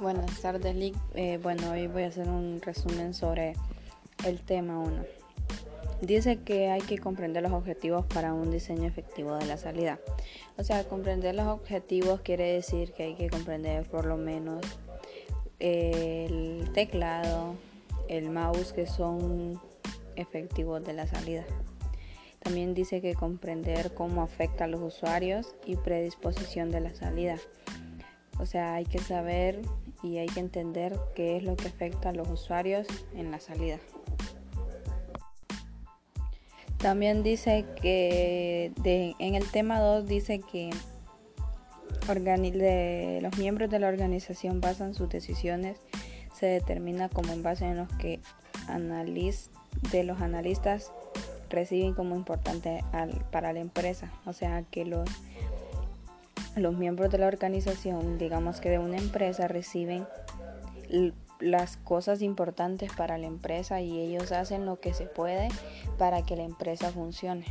Buenas tardes, Lick. Eh, bueno, hoy voy a hacer un resumen sobre el tema 1. Dice que hay que comprender los objetivos para un diseño efectivo de la salida. O sea, comprender los objetivos quiere decir que hay que comprender por lo menos el teclado, el mouse, que son efectivos de la salida. También dice que comprender cómo afecta a los usuarios y predisposición de la salida. O sea, hay que saber y hay que entender qué es lo que afecta a los usuarios en la salida. También dice que en el tema 2 dice que los miembros de la organización basan sus decisiones se determina como en base en los que de los analistas reciben como importante para la empresa. O sea que los los miembros de la organización, digamos que de una empresa, reciben las cosas importantes para la empresa y ellos hacen lo que se puede para que la empresa funcione.